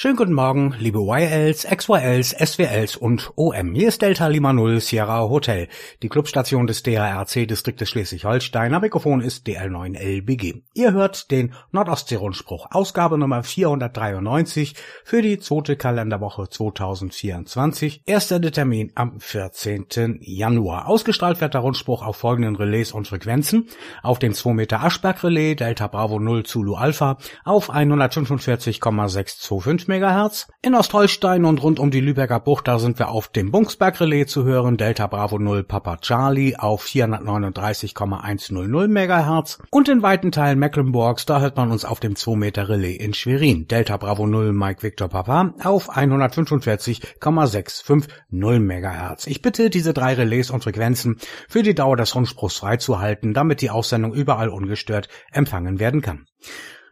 Schönen guten Morgen, liebe YLs, XYLs, SWLs und OM. Hier ist Delta Lima Null Sierra Hotel, die Clubstation des DRC-Distriktes Schleswig-Holstein. Am Mikrofon ist DL9LBG. Ihr hört den Nordostsee-Rundspruch, Ausgabe Nummer 493 für die zweite Kalenderwoche 2024. Erster Termin am 14. Januar. Ausgestrahlt wird der Rundspruch auf folgenden Relais und Frequenzen. Auf dem 2 Meter Aschberg-Relais Delta Bravo 0 Zulu Alpha auf 145,625 MHz. In Ostholstein und rund um die Lübecker Bucht, da sind wir auf dem Bungsberg-Relais zu hören, Delta Bravo 0 Papa Charlie auf 439,100 MHz. Und in weiten Teilen Mecklenburgs, da hört man uns auf dem 2 Meter Relais in Schwerin, Delta Bravo 0 Mike Victor Papa auf 145,650 MHz. Ich bitte, diese drei Relais und Frequenzen für die Dauer des Rundspruchs freizuhalten, damit die Aussendung überall ungestört empfangen werden kann.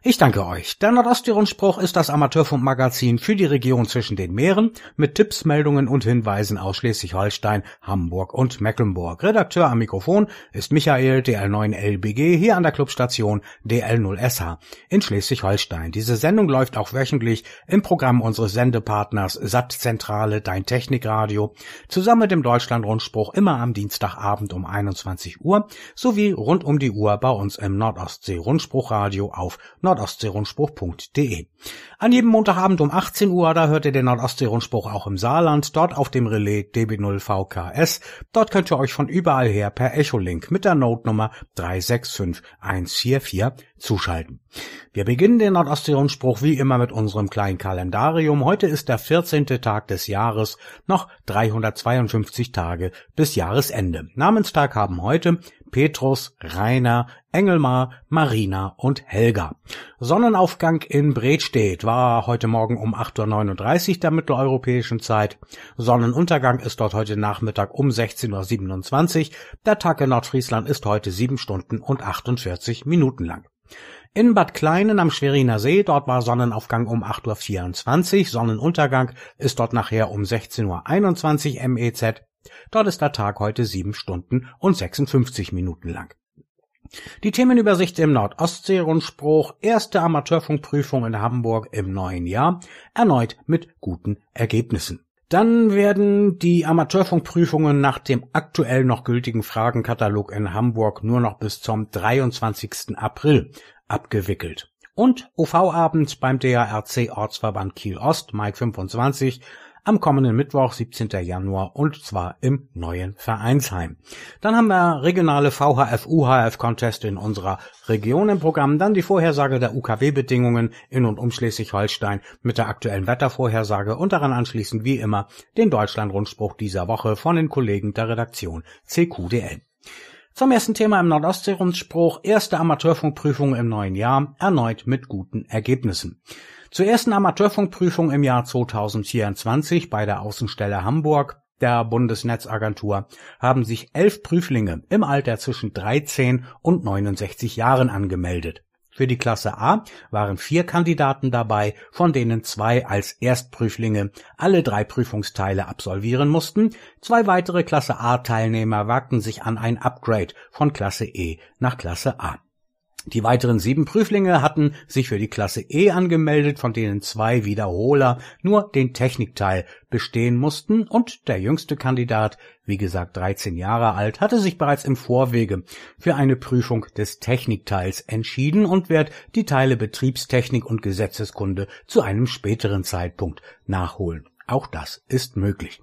Ich danke euch. Der Nordosttirol-Spruch ist das Amateurfunkmagazin für die Region zwischen den Meeren mit Tipps, Meldungen und Hinweisen aus Schleswig-Holstein, Hamburg und Mecklenburg. Redakteur am Mikrofon ist Michael DL9LBG hier an der Clubstation DL0SH in Schleswig-Holstein. Diese Sendung läuft auch wöchentlich im Programm unseres Sendepartners Sattzentrale Dein Technikradio zusammen mit dem Deutschlandrundspruch immer am Dienstagabend um 21 Uhr sowie rund um die Uhr bei uns im Nordstsee-Rundspruchradio auf Nord nordostseerundspruch.de. An jedem Montagabend um 18 Uhr, da hört ihr den Nordostseerundspruch auch im Saarland, dort auf dem Relais DB0VKS. Dort könnt ihr euch von überall her per Echolink mit der Notenummer 365144 zuschalten. Wir beginnen den Nordostseerundspruch wie immer mit unserem kleinen Kalendarium. Heute ist der 14. Tag des Jahres, noch 352 Tage bis Jahresende. Namenstag haben heute Petrus, Rainer, Engelmar, Marina und Helga. Sonnenaufgang in Bredstedt war heute Morgen um 8.39 Uhr der mitteleuropäischen Zeit. Sonnenuntergang ist dort heute Nachmittag um 16.27 Uhr. Der Tag in Nordfriesland ist heute 7 Stunden und 48 Minuten lang. In Bad Kleinen am Schweriner See, dort war Sonnenaufgang um 8.24 Uhr, Sonnenuntergang ist dort nachher um 16.21 Uhr MEZ. Dort ist der Tag heute 7 Stunden und 56 Minuten lang. Die Themenübersicht im Nordostsee-Rundspruch, erste Amateurfunkprüfung in Hamburg im neuen Jahr, erneut mit guten Ergebnissen. Dann werden die Amateurfunkprüfungen nach dem aktuell noch gültigen Fragenkatalog in Hamburg nur noch bis zum 23. April abgewickelt. Und OV-Abend beim DARC Ortsverband Kiel Ost, Mike 25, am kommenden Mittwoch, 17. Januar und zwar im neuen Vereinsheim. Dann haben wir regionale VHF UHF Contest in unserer Region im Programm, dann die Vorhersage der UKW-Bedingungen in und um Schleswig-Holstein mit der aktuellen Wettervorhersage und daran anschließend wie immer den Deutschland-Rundspruch dieser Woche von den Kollegen der Redaktion CQDL. Zum ersten Thema im Nordostsee-Rundspruch, erste Amateurfunkprüfung im neuen Jahr, erneut mit guten Ergebnissen. Zur ersten Amateurfunkprüfung im Jahr 2024 bei der Außenstelle Hamburg der Bundesnetzagentur haben sich elf Prüflinge im Alter zwischen 13 und 69 Jahren angemeldet. Für die Klasse A waren vier Kandidaten dabei, von denen zwei als Erstprüflinge alle drei Prüfungsteile absolvieren mussten. Zwei weitere Klasse A Teilnehmer wagten sich an ein Upgrade von Klasse E nach Klasse A. Die weiteren sieben Prüflinge hatten sich für die Klasse E angemeldet, von denen zwei Wiederholer nur den Technikteil bestehen mussten und der jüngste Kandidat, wie gesagt 13 Jahre alt, hatte sich bereits im Vorwege für eine Prüfung des Technikteils entschieden und wird die Teile Betriebstechnik und Gesetzeskunde zu einem späteren Zeitpunkt nachholen. Auch das ist möglich.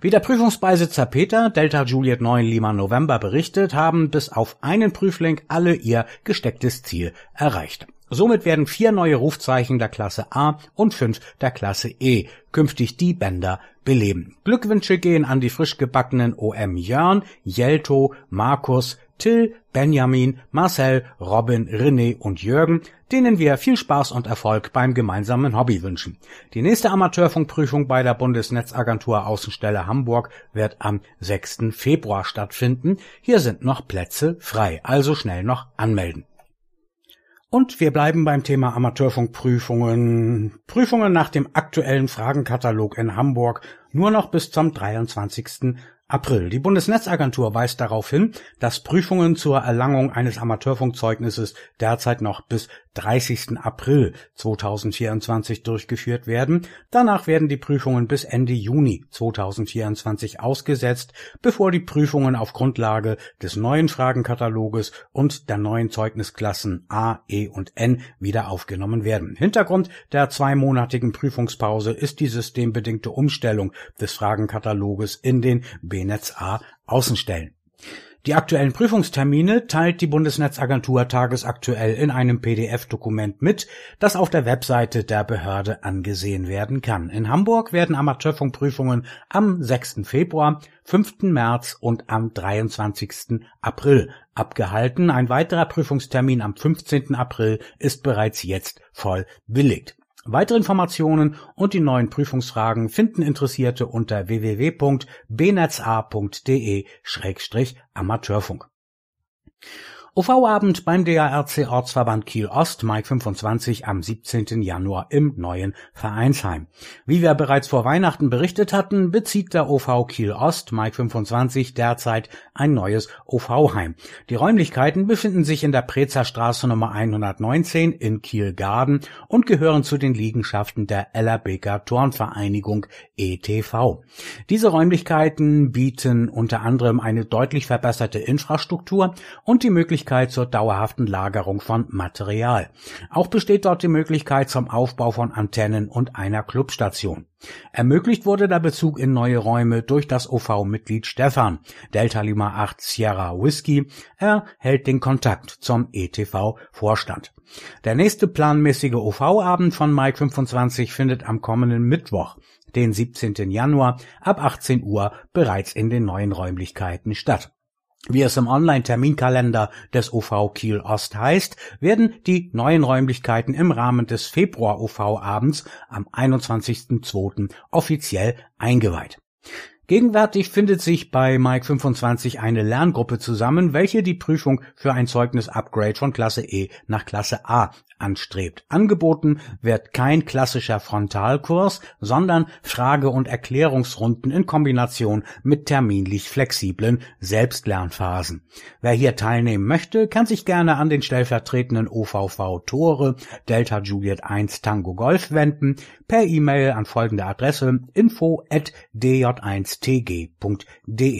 Wie der Prüfungsbeisitzer Peter Delta Juliet 9 Lima November berichtet, haben bis auf einen Prüfling alle ihr gestecktes Ziel erreicht. Somit werden vier neue Rufzeichen der Klasse A und fünf der Klasse E künftig die Bänder beleben. Glückwünsche gehen an die frisch gebackenen OM Jörn, Jelto, Markus, Till, Benjamin, Marcel, Robin, René und Jürgen, denen wir viel Spaß und Erfolg beim gemeinsamen Hobby wünschen. Die nächste Amateurfunkprüfung bei der Bundesnetzagentur Außenstelle Hamburg wird am 6. Februar stattfinden. Hier sind noch Plätze frei, also schnell noch anmelden. Und wir bleiben beim Thema Amateurfunkprüfungen. Prüfungen nach dem aktuellen Fragenkatalog in Hamburg nur noch bis zum 23. April. Die Bundesnetzagentur weist darauf hin, dass Prüfungen zur Erlangung eines Amateurfunkzeugnisses derzeit noch bis 30. April 2024 durchgeführt werden. Danach werden die Prüfungen bis Ende Juni 2024 ausgesetzt, bevor die Prüfungen auf Grundlage des neuen Fragenkataloges und der neuen Zeugnisklassen A, E und N wieder aufgenommen werden. Hintergrund der zweimonatigen Prüfungspause ist die systembedingte Umstellung des Fragenkataloges in den B-Netz A Außenstellen. Die aktuellen Prüfungstermine teilt die Bundesnetzagentur tagesaktuell in einem PDF-Dokument mit, das auf der Webseite der Behörde angesehen werden kann. In Hamburg werden Amateurfunkprüfungen am 6. Februar, 5. März und am 23. April abgehalten. Ein weiterer Prüfungstermin am 15. April ist bereits jetzt voll belegt. Weitere Informationen und die neuen Prüfungsfragen finden Interessierte unter www.bnetza.de-amateurfunk. OV-Abend beim DARC Ortsverband Kiel Ost, Mai 25 am 17. Januar im neuen Vereinsheim. Wie wir bereits vor Weihnachten berichtet hatten, bezieht der OV Kiel Ost, Mai 25 derzeit ein neues OV-Heim. Die Räumlichkeiten befinden sich in der Prezer Straße Nummer 119 in Kiel-Garden und gehören zu den Liegenschaften der Ellerbeker Turnvereinigung ETV. Diese Räumlichkeiten bieten unter anderem eine deutlich verbesserte Infrastruktur und die Möglichkeit Möglichkeit zur dauerhaften Lagerung von Material. Auch besteht dort die Möglichkeit zum Aufbau von Antennen und einer Clubstation. Ermöglicht wurde der Bezug in neue Räume durch das OV-Mitglied Stefan. Delta Lima 8 Sierra Whisky. Er hält den Kontakt zum ETV-Vorstand. Der nächste planmäßige OV-Abend von Mike 25 findet am kommenden Mittwoch, den 17. Januar ab 18 Uhr bereits in den neuen Räumlichkeiten statt. Wie es im Online-Terminkalender des OV Kiel Ost heißt, werden die neuen Räumlichkeiten im Rahmen des Februar-OV-Abends am 21.02. offiziell eingeweiht. Gegenwärtig findet sich bei Mike 25 eine Lerngruppe zusammen, welche die Prüfung für ein Zeugnis-Upgrade von Klasse E nach Klasse A anstrebt. Angeboten wird kein klassischer Frontalkurs, sondern Frage- und Erklärungsrunden in Kombination mit terminlich flexiblen Selbstlernphasen. Wer hier teilnehmen möchte, kann sich gerne an den stellvertretenden OVV Tore Delta Juliet 1 Tango Golf wenden per E-Mail an folgende Adresse info at dj1 stg.de.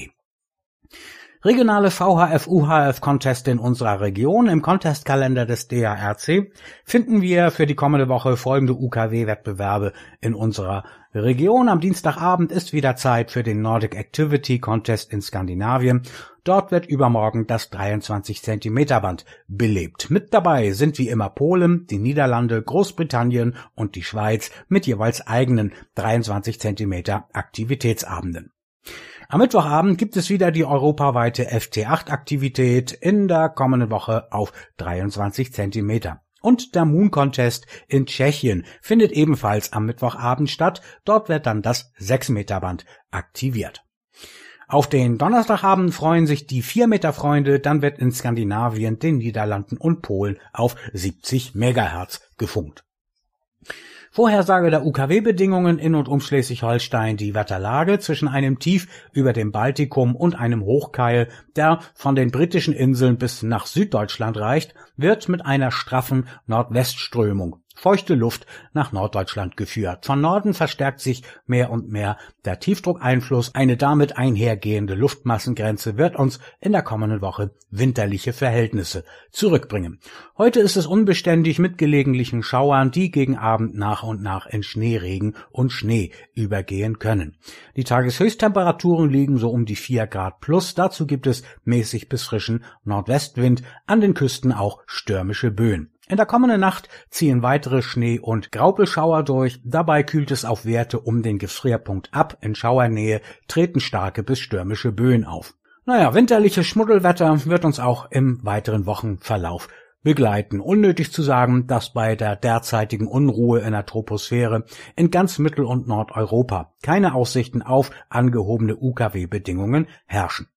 Regionale VHF-UHF-Contest in unserer Region. Im Contestkalender des DARC finden wir für die kommende Woche folgende UKW-Wettbewerbe in unserer Region. Am Dienstagabend ist wieder Zeit für den Nordic Activity Contest in Skandinavien. Dort wird übermorgen das 23 Zentimeter Band belebt. Mit dabei sind wie immer Polen, die Niederlande, Großbritannien und die Schweiz mit jeweils eigenen 23 Zentimeter Aktivitätsabenden. Am Mittwochabend gibt es wieder die europaweite FT8-Aktivität in der kommenden Woche auf 23 Zentimeter. Und der Moon Contest in Tschechien findet ebenfalls am Mittwochabend statt. Dort wird dann das 6 Meter Band aktiviert. Auf den Donnerstagabend freuen sich die 4 Meter Freunde, dann wird in Skandinavien, den Niederlanden und Polen auf 70 Megahertz gefunkt. Vorhersage der UKW-Bedingungen in und um Schleswig-Holstein die Wetterlage zwischen einem Tief über dem Baltikum und einem Hochkeil, der von den britischen Inseln bis nach Süddeutschland reicht, wird mit einer straffen Nordwestströmung feuchte Luft nach Norddeutschland geführt. Von Norden verstärkt sich mehr und mehr der Tiefdruckeinfluss. Eine damit einhergehende Luftmassengrenze wird uns in der kommenden Woche winterliche Verhältnisse zurückbringen. Heute ist es unbeständig mit gelegentlichen Schauern, die gegen Abend nach und nach in Schneeregen und Schnee übergehen können. Die Tageshöchsttemperaturen liegen so um die 4 Grad plus. Dazu gibt es mäßig bis frischen Nordwestwind, an den Küsten auch stürmische Böen. In der kommenden Nacht ziehen weitere Schnee- und Graupelschauer durch. Dabei kühlt es auf Werte um den Gefrierpunkt ab. In Schauernähe treten starke bis stürmische Böen auf. Naja, winterliches Schmuddelwetter wird uns auch im weiteren Wochenverlauf begleiten. Unnötig zu sagen, dass bei der derzeitigen Unruhe in der Troposphäre in ganz Mittel- und Nordeuropa keine Aussichten auf angehobene UKW-Bedingungen herrschen.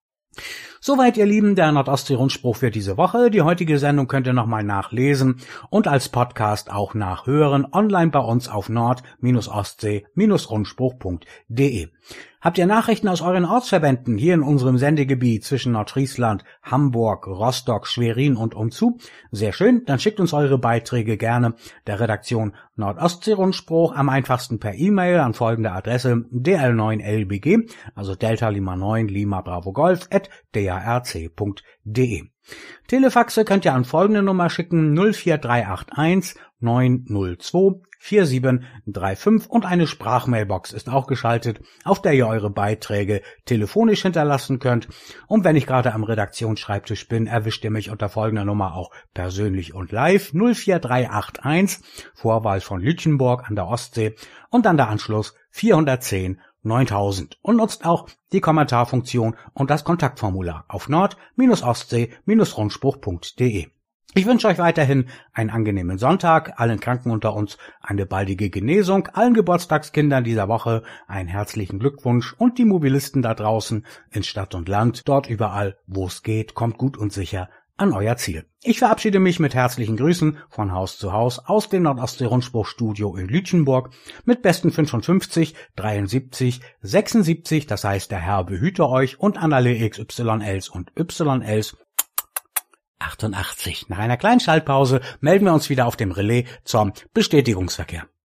Soweit ihr Lieben, der Nordostsee-Rundspruch für diese Woche. Die heutige Sendung könnt ihr nochmal nachlesen und als Podcast auch nachhören, online bei uns auf nord-ostsee-rundspruch.de. Habt ihr Nachrichten aus euren Ortsverbänden hier in unserem Sendegebiet zwischen Nordfriesland, Hamburg, Rostock, Schwerin und umzu? Sehr schön, dann schickt uns eure Beiträge gerne der Redaktion Nordostsee-Rundspruch am einfachsten per E-Mail an folgende Adresse dl9lbg, also Delta Lima 9 Lima Bravo Golf at darc.de. Telefaxe könnt ihr an folgende Nummer schicken 04381 902 4735 und eine Sprachmailbox ist auch geschaltet, auf der ihr eure Beiträge telefonisch hinterlassen könnt. Und wenn ich gerade am Redaktionsschreibtisch bin, erwischt ihr mich unter folgender Nummer auch persönlich und live 04381, Vorwahl von Lütchenburg an der Ostsee und dann der Anschluss 410 9000 und nutzt auch die Kommentarfunktion und das Kontaktformular auf nord-ostsee-rundspruch.de. Ich wünsche euch weiterhin einen angenehmen Sonntag, allen Kranken unter uns eine baldige Genesung, allen Geburtstagskindern dieser Woche einen herzlichen Glückwunsch und die Mobilisten da draußen in Stadt und Land, dort überall, wo es geht, kommt gut und sicher an euer Ziel. Ich verabschiede mich mit herzlichen Grüßen von Haus zu Haus aus dem Nordostsee-Rundspruchstudio in Lütchenburg mit besten 55, 73, 76, das heißt der Herr behüte euch und an alle XYLs und YLs 88. Nach einer kleinen Schaltpause melden wir uns wieder auf dem Relais zum Bestätigungsverkehr.